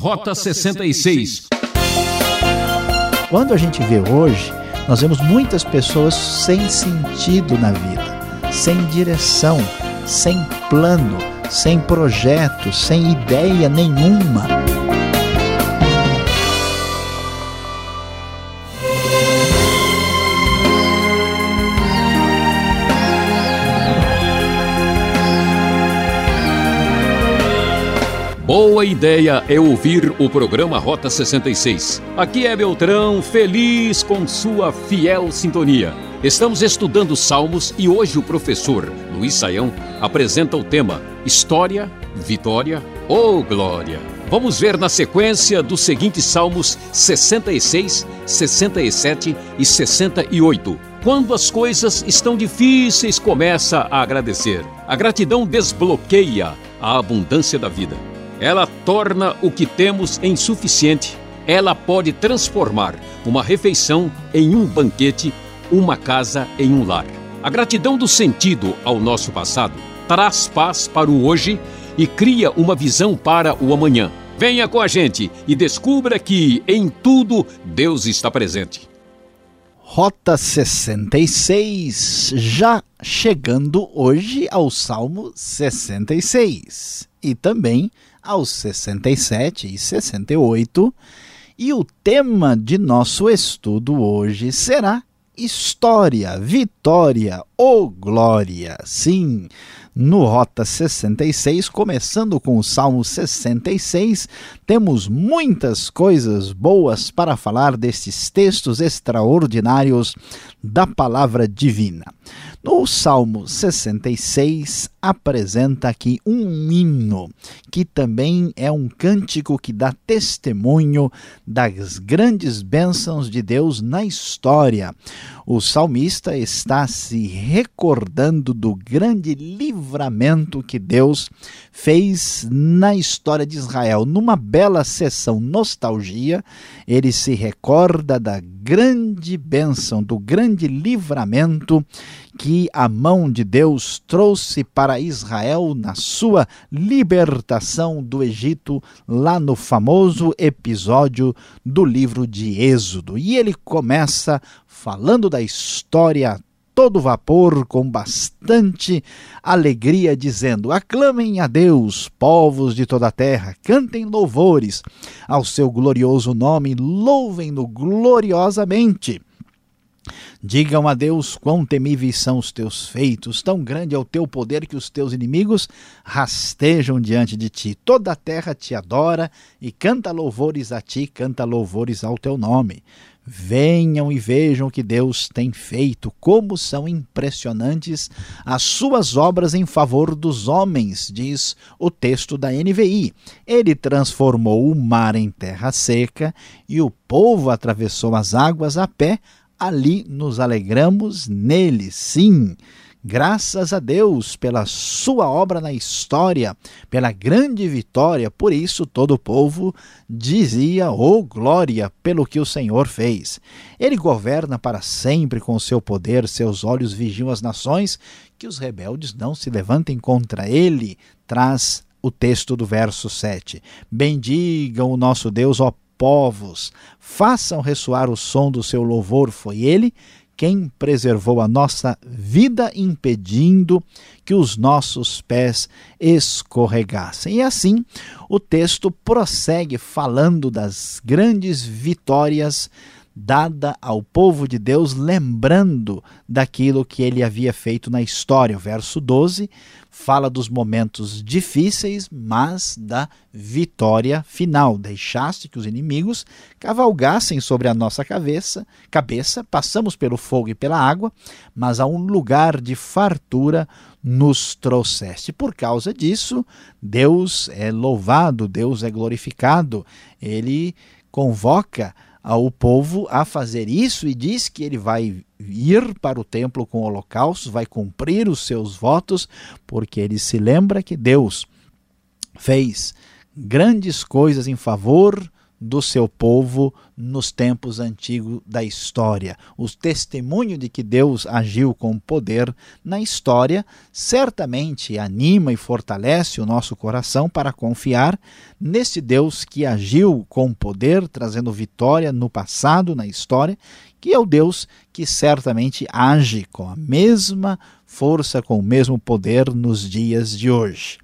Rota 66. Quando a gente vê hoje, nós vemos muitas pessoas sem sentido na vida, sem direção, sem plano, sem projeto, sem ideia nenhuma. Boa ideia é ouvir o programa Rota 66. Aqui é Beltrão, feliz com sua fiel sintonia. Estamos estudando Salmos e hoje o professor Luiz Saião apresenta o tema História, Vitória ou Glória. Vamos ver na sequência dos seguintes Salmos 66, 67 e 68. Quando as coisas estão difíceis, começa a agradecer. A gratidão desbloqueia a abundância da vida. Ela torna o que temos em suficiente. Ela pode transformar uma refeição em um banquete, uma casa em um lar. A gratidão do sentido ao nosso passado traz paz para o hoje e cria uma visão para o amanhã. Venha com a gente e descubra que em tudo Deus está presente. Rota 66, já chegando hoje ao Salmo 66 e também aos 67 e 68. E o tema de nosso estudo hoje será História, Vitória ou Glória. Sim, no Rota 66, começando com o Salmo 66, temos muitas coisas boas para falar destes textos extraordinários da palavra divina. No Salmo 66 apresenta aqui um hino, que também é um cântico que dá testemunho das grandes bênçãos de Deus na história. O salmista está se recordando do grande livramento que Deus fez na história de Israel. Numa bela sessão nostalgia, ele se recorda da grande bênção, do grande livramento que a mão de Deus trouxe para Israel na sua libertação do Egito, lá no famoso episódio do livro de Êxodo. E ele começa falando da história todo vapor, com bastante alegria, dizendo: Aclamem a Deus, povos de toda a terra, cantem louvores ao seu glorioso nome, louvem-no gloriosamente. Digam a Deus quão temíveis são os teus feitos, tão grande é o teu poder que os teus inimigos rastejam diante de ti. Toda a terra te adora e canta louvores a ti, canta louvores ao teu nome. Venham e vejam o que Deus tem feito, como são impressionantes as suas obras em favor dos homens, diz o texto da NVI. Ele transformou o mar em terra seca e o povo atravessou as águas a pé. Ali nos alegramos nele, sim. Graças a Deus pela sua obra na história, pela grande vitória, por isso todo o povo dizia: Oh glória pelo que o Senhor fez. Ele governa para sempre com seu poder, seus olhos vigiam as nações, que os rebeldes não se levantem contra ele. Traz o texto do verso 7. Bendigam o nosso Deus, ó povos, façam ressoar o som do seu louvor, foi ele quem preservou a nossa vida, impedindo que os nossos pés escorregassem. E assim, o texto prossegue falando das grandes vitórias dada ao povo de Deus, lembrando daquilo que ele havia feito na história. O verso 12 fala dos momentos difíceis, mas da vitória final. Deixaste que os inimigos cavalgassem sobre a nossa cabeça, cabeça, passamos pelo fogo e pela água, mas a um lugar de fartura nos trouxeste. Por causa disso, Deus é louvado, Deus é glorificado. Ele convoca ao povo a fazer isso e diz que ele vai ir para o templo com holocaustos, vai cumprir os seus votos, porque ele se lembra que Deus fez grandes coisas em favor do seu povo nos tempos antigos da história. O testemunho de que Deus agiu com poder na história certamente anima e fortalece o nosso coração para confiar nesse Deus que agiu com poder, trazendo vitória no passado, na história, que é o Deus que certamente age com a mesma força, com o mesmo poder nos dias de hoje.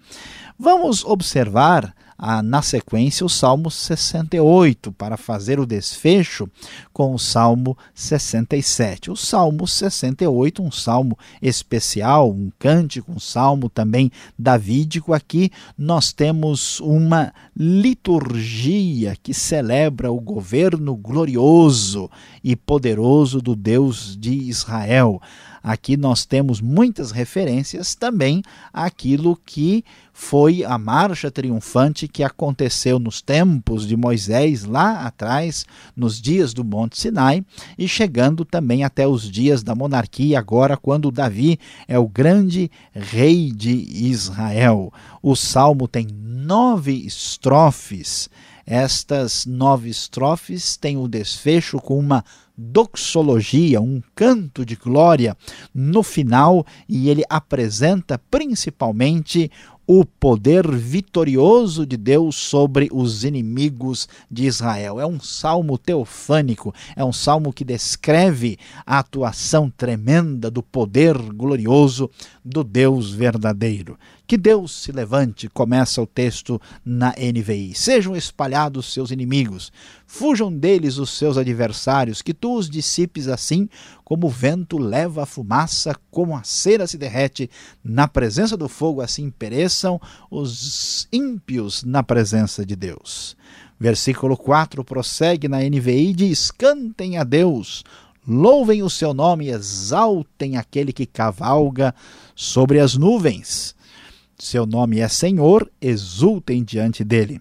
Vamos observar ah, na sequência o Salmo 68, para fazer o desfecho com o Salmo 67. O Salmo 68, um salmo especial, um cântico, um salmo também davídico. Aqui nós temos uma liturgia que celebra o governo glorioso e poderoso do Deus de Israel. Aqui nós temos muitas referências também àquilo que foi a marcha triunfante que aconteceu nos tempos de Moisés, lá atrás, nos dias do Monte Sinai, e chegando também até os dias da monarquia, agora, quando Davi é o grande rei de Israel. O salmo tem nove estrofes. Estas nove estrofes têm o desfecho com uma doxologia, um canto de glória no final, e ele apresenta principalmente o poder vitorioso de Deus sobre os inimigos de Israel. É um salmo teofânico, é um salmo que descreve a atuação tremenda do poder glorioso do Deus verdadeiro. Que Deus se levante, começa o texto na NVI. Sejam espalhados seus inimigos, fujam deles os seus adversários, que tu os dissipes assim como o vento leva a fumaça, como a cera se derrete na presença do fogo, assim pereçam os ímpios na presença de Deus. Versículo 4 prossegue na NVI diz: Cantem a Deus, louvem o seu nome, exaltem aquele que cavalga sobre as nuvens seu nome é Senhor, exultem diante dele.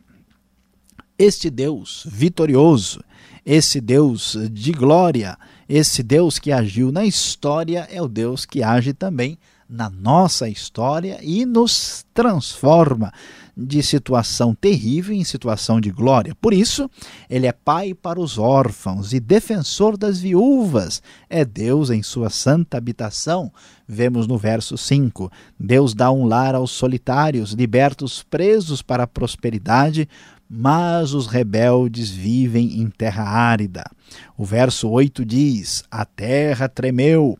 Este Deus vitorioso, esse Deus de glória, esse Deus que agiu na história é o Deus que age também na nossa história e nos transforma de situação terrível em situação de glória. Por isso, ele é pai para os órfãos e defensor das viúvas. É Deus em sua santa habitação. Vemos no verso 5: Deus dá um lar aos solitários, liberta os presos para a prosperidade, mas os rebeldes vivem em terra árida. O verso 8 diz: A terra tremeu,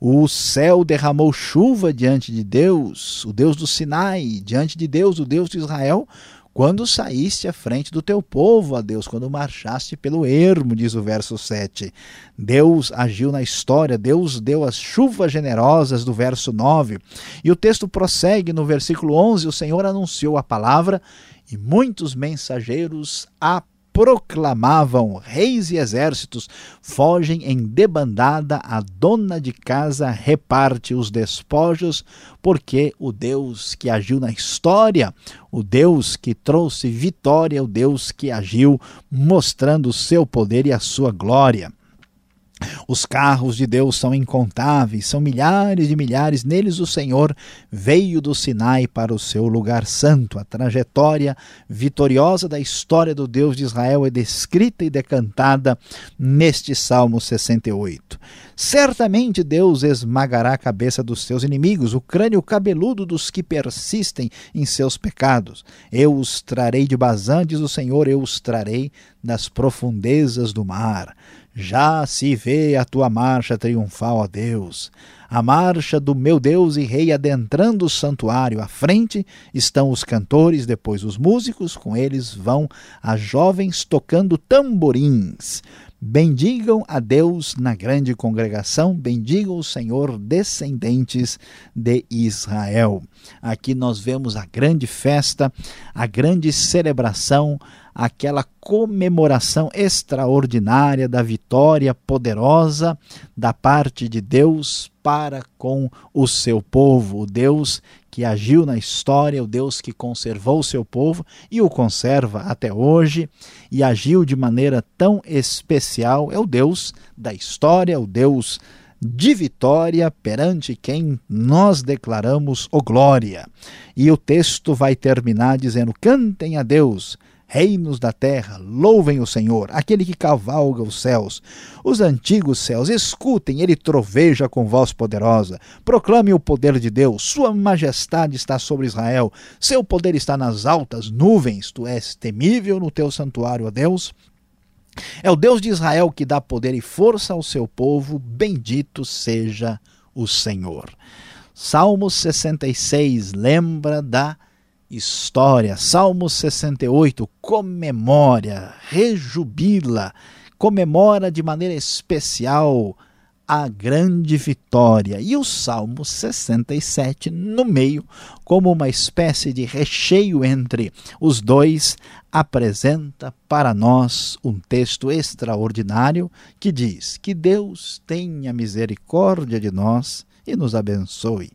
o céu derramou chuva diante de Deus, o Deus do Sinai, diante de Deus, o Deus de Israel, quando saíste à frente do teu povo, a Deus, quando marchaste pelo ermo, diz o verso 7. Deus agiu na história, Deus deu as chuvas generosas do verso 9. E o texto prossegue no versículo 11: o Senhor anunciou a palavra e muitos mensageiros a proclamavam: Reis e exércitos fogem em debandada, a dona de casa reparte os despojos, porque o Deus que agiu na história, o Deus que trouxe vitória, o Deus que agiu mostrando o seu poder e a sua glória. Os carros de Deus são incontáveis, são milhares de milhares. Neles o Senhor veio do Sinai para o seu lugar santo. A trajetória vitoriosa da história do Deus de Israel é descrita e decantada neste Salmo 68. Certamente Deus esmagará a cabeça dos seus inimigos, o crânio cabeludo dos que persistem em seus pecados. Eu os trarei de Bazã, diz o Senhor, eu os trarei das profundezas do mar. Já se vê a tua marcha triunfal, ó Deus, a marcha do meu Deus e Rei adentrando o santuário. À frente estão os cantores, depois os músicos, com eles vão as jovens tocando tamborins. Bendigam a Deus na grande congregação, bendigam o Senhor, descendentes de Israel. Aqui nós vemos a grande festa, a grande celebração, aquela comemoração extraordinária da vitória poderosa da parte de Deus para com o seu povo, o Deus que agiu na história, o Deus que conservou o seu povo e o conserva até hoje e agiu de maneira tão especial, é o Deus da história, o Deus de vitória perante quem nós declaramos o glória. E o texto vai terminar dizendo: Cantem a Deus, Reinos da terra, louvem o Senhor, aquele que cavalga os céus. Os antigos céus, escutem, ele troveja com voz poderosa. Proclame o poder de Deus, sua majestade está sobre Israel, seu poder está nas altas nuvens. Tu és temível no teu santuário, ó Deus. É o Deus de Israel que dá poder e força ao seu povo, bendito seja o Senhor. Salmo 66 lembra da história. Salmo 68 comemora, rejubila, comemora de maneira especial a grande vitória. E o Salmo 67, no meio, como uma espécie de recheio entre os dois, apresenta para nós um texto extraordinário que diz: Que Deus tenha misericórdia de nós e nos abençoe,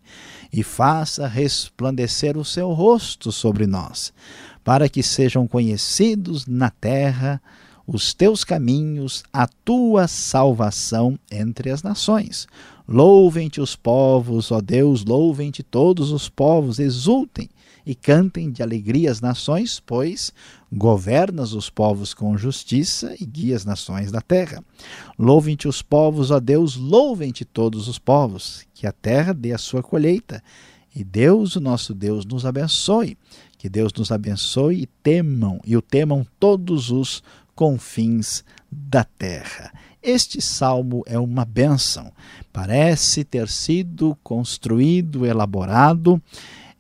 e faça resplandecer o seu rosto sobre nós, para que sejam conhecidos na terra os teus caminhos, a tua salvação entre as nações. Louvem-te os povos, ó Deus, louvem-te todos os povos, exultem e cantem de alegria as nações, pois governas os povos com justiça e guias as nações da terra. Louvem-te os povos, ó Deus, louvem-te todos os povos, que a terra dê a sua colheita. E Deus, o nosso Deus, nos abençoe. Que Deus nos abençoe e temam, e o temam todos os confins da terra. Este salmo é uma bênção. Parece ter sido construído, elaborado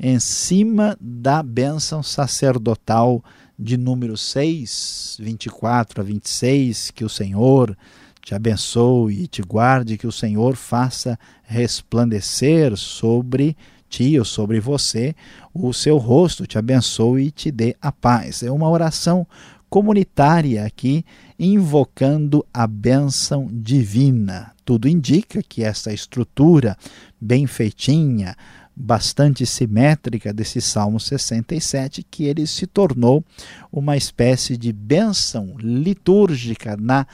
em cima da bênção sacerdotal de número 6, 24 a 26, que o Senhor te abençoe e te guarde, que o Senhor faça resplandecer sobre ti ou sobre você o seu rosto, te abençoe e te dê a paz. É uma oração comunitária aqui, invocando a bênção divina. Tudo indica que essa estrutura bem feitinha, bastante simétrica desse Salmo 67, que ele se tornou uma espécie de bênção litúrgica na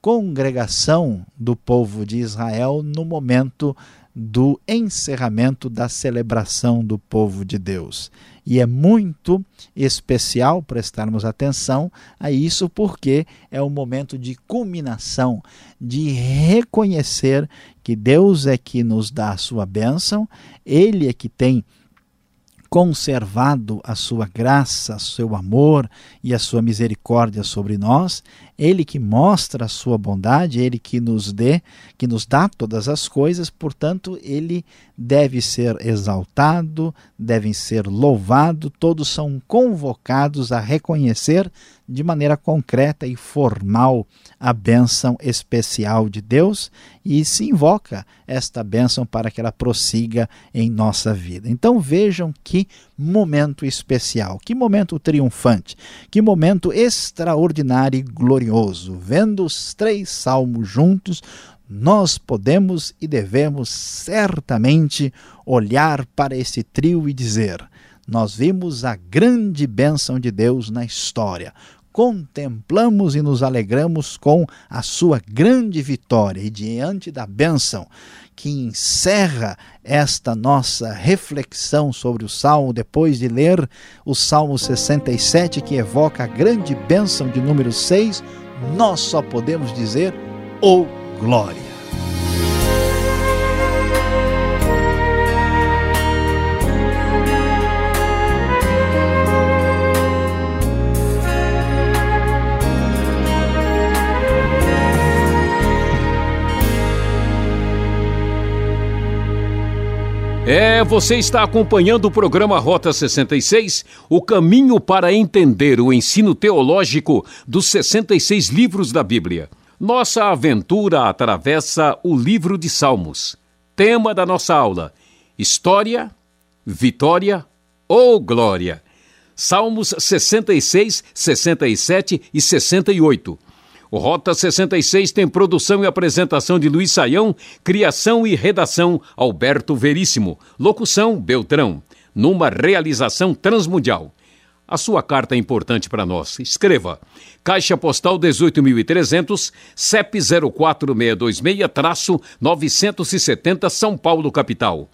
congregação do povo de Israel no momento do encerramento da celebração do povo de Deus. E é muito especial prestarmos atenção a isso, porque é um momento de culminação, de reconhecer que Deus é que nos dá a sua bênção, Ele é que tem conservado a sua graça, seu amor e a sua misericórdia sobre nós, ele que mostra a sua bondade, ele que nos dê, que nos dá todas as coisas, portanto, ele deve ser exaltado, devem ser louvado, todos são convocados a reconhecer de maneira concreta e formal a bênção especial de Deus e se invoca esta bênção para que ela prossiga em nossa vida. Então vejam que momento especial, que momento triunfante, que momento extraordinário e glorioso. Vendo os três salmos juntos, nós podemos e devemos certamente olhar para esse trio e dizer: nós vimos a grande bênção de Deus na história contemplamos e nos alegramos com a sua grande vitória e diante da bênção que encerra esta nossa reflexão sobre o Salmo, depois de ler o Salmo 67, que evoca a grande bênção de número 6, nós só podemos dizer: Oh glória! É, você está acompanhando o programa Rota 66, o caminho para entender o ensino teológico dos 66 livros da Bíblia. Nossa aventura atravessa o livro de Salmos. Tema da nossa aula: História, Vitória ou Glória. Salmos 66, 67 e 68. O Rota 66 tem produção e apresentação de Luiz Saião, criação e redação Alberto Veríssimo, locução Beltrão, numa realização transmundial. A sua carta é importante para nós. Escreva: Caixa Postal 18.300, CEP 04626-970 São Paulo, capital.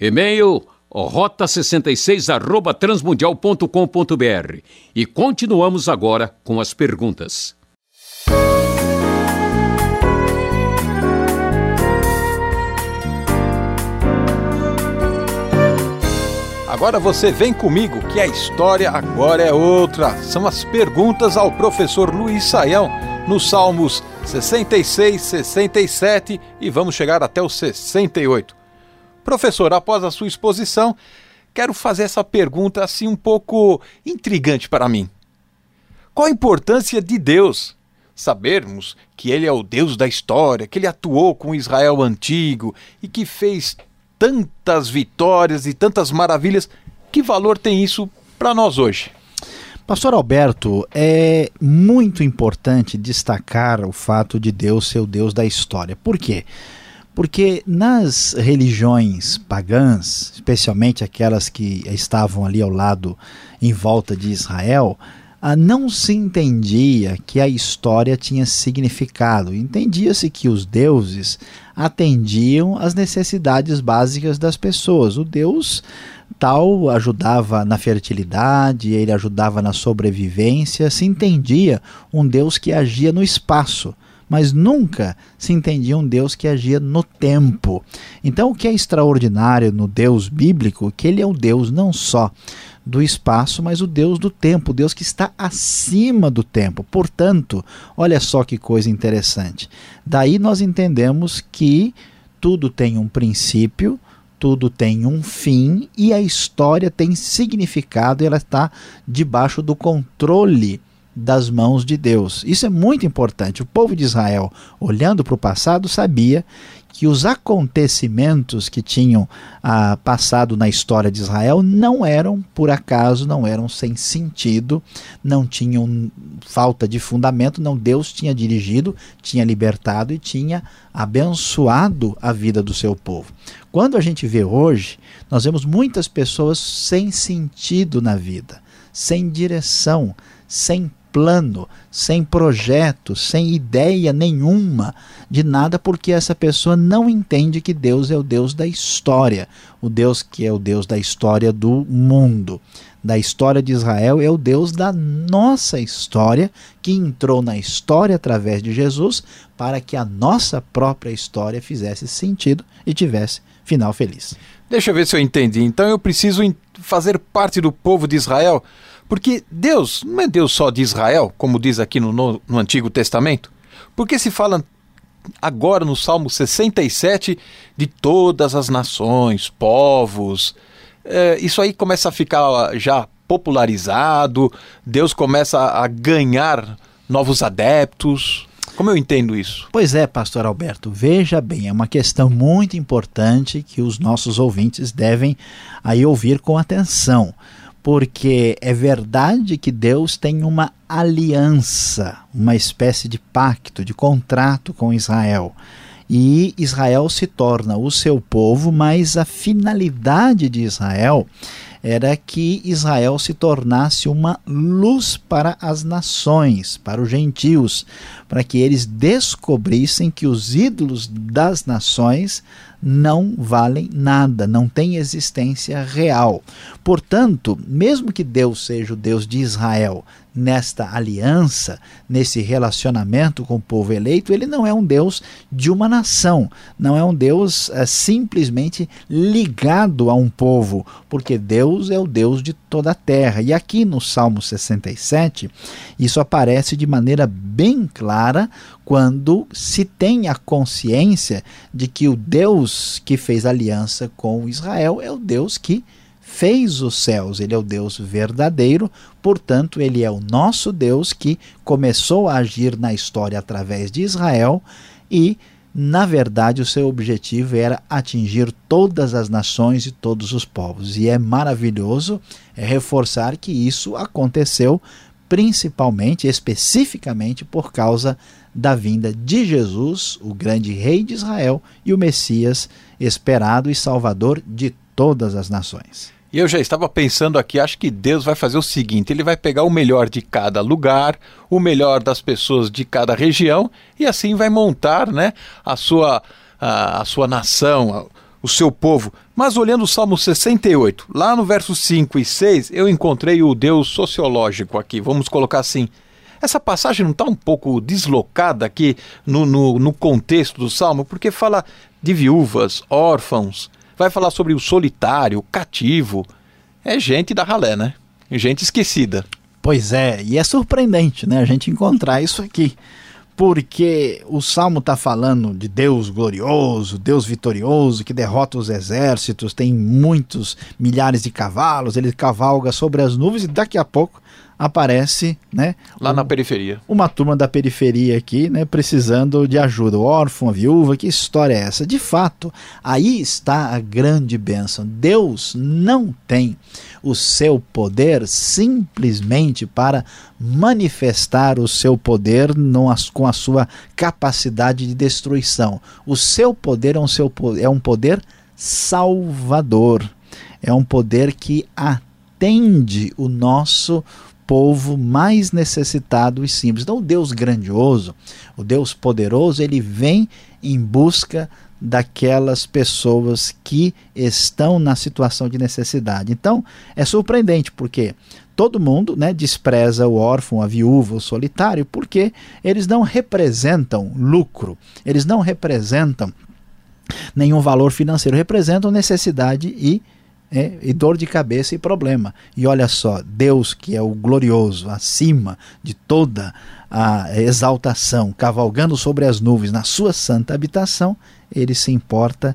E-mail rota66 arroba transmundial.com.br. E continuamos agora com as perguntas. Agora você vem comigo que a história agora é outra. São as perguntas ao professor Luiz Saião nos Salmos 66, 67 e vamos chegar até o 68. Professor, após a sua exposição, quero fazer essa pergunta assim um pouco intrigante para mim. Qual a importância de Deus? Sabermos que Ele é o Deus da história, que Ele atuou com Israel antigo e que fez tantas vitórias e tantas maravilhas. Que valor tem isso para nós hoje? Pastor Alberto, é muito importante destacar o fato de Deus ser o Deus da história. Por quê? Porque nas religiões pagãs, especialmente aquelas que estavam ali ao lado, em volta de Israel, ah, não se entendia que a história tinha significado. Entendia-se que os deuses atendiam às necessidades básicas das pessoas. O Deus tal ajudava na fertilidade, ele ajudava na sobrevivência, se entendia um Deus que agia no espaço mas nunca se entendia um Deus que agia no tempo. Então, o que é extraordinário no Deus bíblico, que ele é o Deus não só do espaço, mas o Deus do tempo, Deus que está acima do tempo. Portanto, olha só que coisa interessante. Daí nós entendemos que tudo tem um princípio, tudo tem um fim e a história tem significado, ela está debaixo do controle das mãos de Deus. Isso é muito importante. O povo de Israel, olhando para o passado, sabia que os acontecimentos que tinham ah, passado na história de Israel não eram por acaso, não eram sem sentido, não tinham falta de fundamento, não. Deus tinha dirigido, tinha libertado e tinha abençoado a vida do seu povo. Quando a gente vê hoje, nós vemos muitas pessoas sem sentido na vida, sem direção, sem plano, sem projeto, sem ideia nenhuma de nada, porque essa pessoa não entende que Deus é o Deus da história, o Deus que é o Deus da história do mundo. Da história de Israel é o Deus da nossa história, que entrou na história através de Jesus, para que a nossa própria história fizesse sentido e tivesse final feliz. Deixa eu ver se eu entendi. Então eu preciso fazer parte do povo de Israel porque Deus não é Deus só de Israel, como diz aqui no, no, no Antigo Testamento. Porque se fala agora no Salmo 67 de todas as nações, povos. É, isso aí começa a ficar já popularizado, Deus começa a ganhar novos adeptos. Como eu entendo isso? Pois é, pastor Alberto, veja bem, é uma questão muito importante que os nossos ouvintes devem aí ouvir com atenção porque é verdade que Deus tem uma aliança, uma espécie de pacto, de contrato com Israel. E Israel se torna o seu povo, mas a finalidade de Israel era que Israel se tornasse uma luz para as nações, para os gentios, para que eles descobrissem que os ídolos das nações não valem nada, não têm existência real. Portanto, mesmo que Deus seja o Deus de Israel, nesta aliança, nesse relacionamento com o povo eleito, ele não é um Deus de uma nação, não é um Deus é, simplesmente ligado a um povo, porque Deus é o Deus de toda a terra. E aqui no Salmo 67, isso aparece de maneira bem clara quando se tem a consciência de que o Deus que fez aliança com Israel é o Deus que fez os céus, ele é o Deus verdadeiro, portanto, ele é o nosso Deus que começou a agir na história através de Israel e, na verdade, o seu objetivo era atingir todas as nações e todos os povos. E é maravilhoso reforçar que isso aconteceu principalmente, especificamente por causa da vinda de Jesus, o grande rei de Israel e o Messias esperado e salvador de todas as nações. E eu já estava pensando aqui, acho que Deus vai fazer o seguinte: ele vai pegar o melhor de cada lugar, o melhor das pessoas de cada região, e assim vai montar né, a, sua, a, a sua nação, o seu povo. Mas olhando o Salmo 68, lá no verso 5 e 6, eu encontrei o Deus sociológico aqui. Vamos colocar assim. Essa passagem não está um pouco deslocada aqui no, no, no contexto do Salmo, porque fala de viúvas, órfãos, vai falar sobre o solitário, o cativo. É gente da ralé, né? Gente esquecida. Pois é, e é surpreendente, né, a gente encontrar isso aqui porque o salmo está falando de Deus glorioso, Deus vitorioso, que derrota os exércitos, tem muitos milhares de cavalos, ele cavalga sobre as nuvens e daqui a pouco aparece, né? Lá um, na periferia. Uma turma da periferia aqui, né? Precisando de ajuda. O órfão, a viúva, que história é essa? De fato, aí está a grande bênção. Deus não tem o seu poder simplesmente para manifestar o seu poder com a sua capacidade de destruição. O seu poder é um, seu, é um poder salvador. É um poder que atende o nosso povo mais necessitado e simples. Então, o Deus grandioso, o Deus poderoso, ele vem em busca daquelas pessoas que estão na situação de necessidade. Então, é surpreendente porque todo mundo né, despreza o órfão, a viúva, o solitário, porque eles não representam lucro, eles não representam nenhum valor financeiro, representam necessidade e é, e dor de cabeça e problema. E olha só, Deus que é o glorioso, acima de toda a exaltação, cavalgando sobre as nuvens na sua santa habitação, ele se importa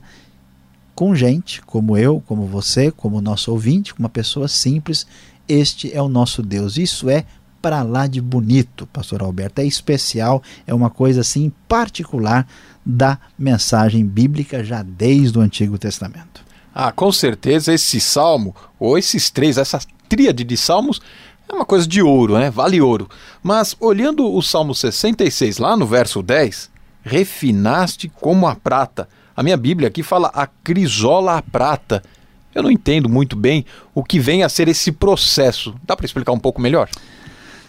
com gente como eu, como você, como nosso ouvinte, com uma pessoa simples. Este é o nosso Deus. Isso é para lá de bonito, pastor Alberto. É especial, é uma coisa assim particular da mensagem bíblica já desde o Antigo Testamento. Ah, com certeza esse salmo, ou esses três, essa tríade de salmos, é uma coisa de ouro, né? Vale ouro. Mas olhando o Salmo 66, lá no verso 10, refinaste como a prata. A minha Bíblia aqui fala a crisola a prata. Eu não entendo muito bem o que vem a ser esse processo. Dá para explicar um pouco melhor?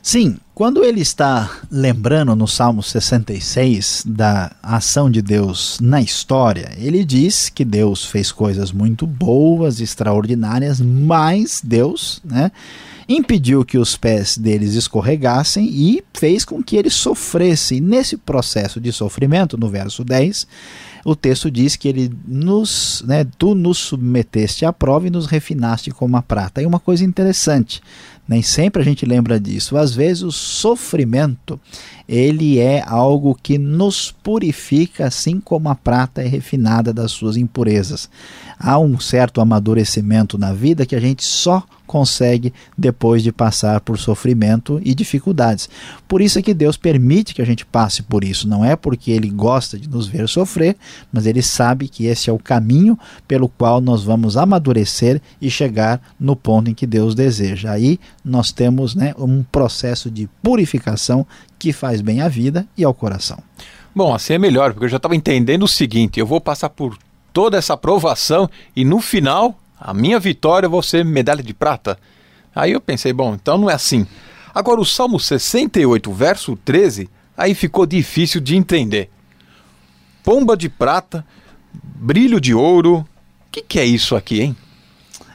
Sim, quando ele está lembrando no Salmo 66 da ação de Deus na história, ele diz que Deus fez coisas muito boas, extraordinárias, mas Deus, né, impediu que os pés deles escorregassem e fez com que eles sofressem. Nesse processo de sofrimento, no verso 10, o texto diz que ele nos, né, tu nos submeteste à prova e nos refinaste como a prata. E uma coisa interessante, nem sempre a gente lembra disso. Às vezes o sofrimento, ele é algo que nos purifica, assim como a prata é refinada das suas impurezas. Há um certo amadurecimento na vida que a gente só consegue depois de passar por sofrimento e dificuldades. Por isso é que Deus permite que a gente passe por isso. Não é porque Ele gosta de nos ver sofrer, mas Ele sabe que esse é o caminho pelo qual nós vamos amadurecer e chegar no ponto em que Deus deseja. Aí nós temos né, um processo de purificação que faz bem à vida e ao coração. Bom, assim é melhor, porque eu já estava entendendo o seguinte: eu vou passar por toda essa aprovação e no final a minha vitória vai ser medalha de prata. Aí eu pensei, bom, então não é assim. Agora o Salmo 68, verso 13, aí ficou difícil de entender. Pomba de prata, brilho de ouro. O que, que é isso aqui, hein?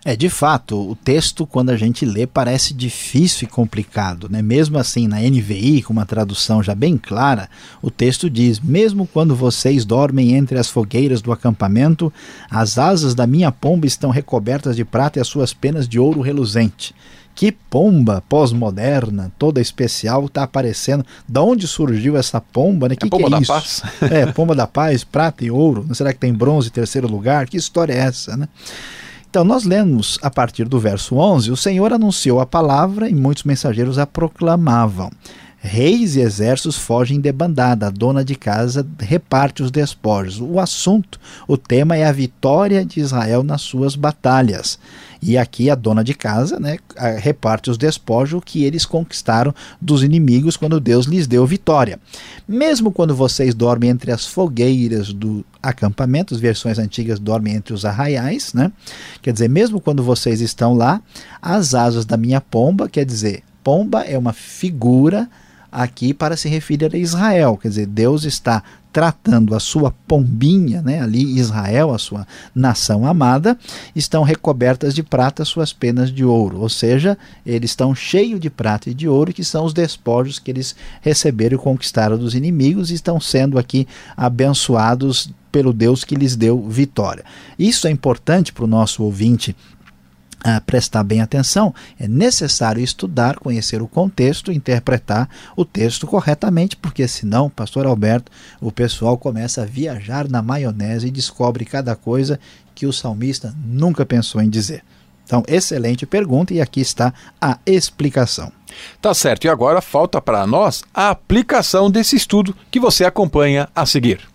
É, de fato, o texto, quando a gente lê, parece difícil e complicado. Né? Mesmo assim, na NVI, com uma tradução já bem clara, o texto diz: Mesmo quando vocês dormem entre as fogueiras do acampamento, as asas da minha pomba estão recobertas de prata e as suas penas de ouro reluzente. Que pomba pós-moderna, toda especial, está aparecendo. Da onde surgiu essa pomba? Né? Que é pomba que é da isso? paz. é, pomba da paz, prata e ouro. Será que tem bronze em terceiro lugar? Que história é essa, né? Então, nós lemos a partir do verso 11: O Senhor anunciou a palavra e muitos mensageiros a proclamavam. Reis e exércitos fogem de bandada, a dona de casa reparte os despojos. O assunto, o tema é a vitória de Israel nas suas batalhas. E aqui a dona de casa né, reparte os despojos que eles conquistaram dos inimigos quando Deus lhes deu vitória. Mesmo quando vocês dormem entre as fogueiras do acampamento, as versões antigas dormem entre os arraiais, né? quer dizer, mesmo quando vocês estão lá, as asas da minha pomba, quer dizer, pomba é uma figura aqui para se referir a Israel, quer dizer, Deus está tratando a sua pombinha, né, ali Israel, a sua nação amada, estão recobertas de prata suas penas de ouro, ou seja, eles estão cheios de prata e de ouro, que são os despojos que eles receberam e conquistaram dos inimigos e estão sendo aqui abençoados pelo Deus que lhes deu vitória. Isso é importante para o nosso ouvinte prestar bem atenção, é necessário estudar, conhecer o contexto, interpretar o texto corretamente, porque senão, pastor Alberto, o pessoal começa a viajar na maionese e descobre cada coisa que o salmista nunca pensou em dizer. Então, excelente pergunta e aqui está a explicação. Tá certo, e agora falta para nós a aplicação desse estudo que você acompanha a seguir.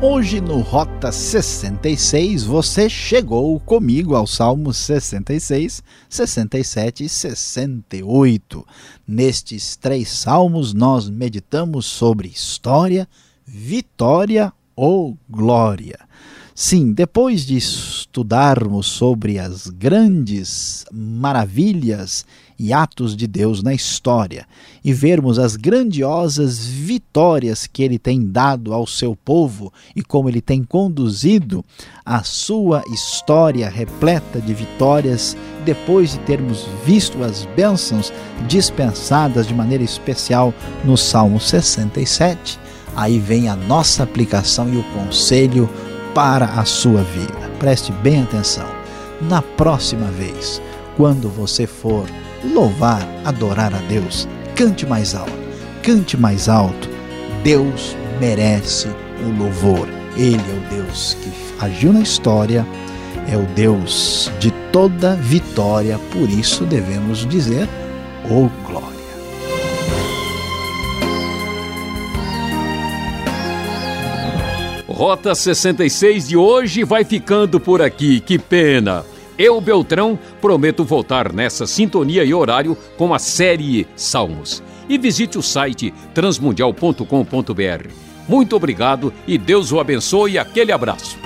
Hoje no Rota 66 você chegou comigo aos Salmos 66, 67 e 68. Nestes três salmos nós meditamos sobre história, vitória ou glória. Sim, depois de estudarmos sobre as grandes maravilhas e atos de Deus na história e vermos as grandiosas vitórias que ele tem dado ao seu povo e como ele tem conduzido a sua história repleta de vitórias, depois de termos visto as bênçãos dispensadas de maneira especial no Salmo 67, aí vem a nossa aplicação e o conselho para a sua vida. Preste bem atenção. Na próxima vez, quando você for louvar, adorar a Deus. Cante mais alto, cante mais alto. Deus merece o louvor. Ele é o Deus que agiu na história, é o Deus de toda vitória, por isso devemos dizer: Oh glória. Rota 66 de hoje vai ficando por aqui. Que pena! Eu, Beltrão, prometo voltar nessa sintonia e horário com a série Salmos. E visite o site transmundial.com.br. Muito obrigado e Deus o abençoe. Aquele abraço.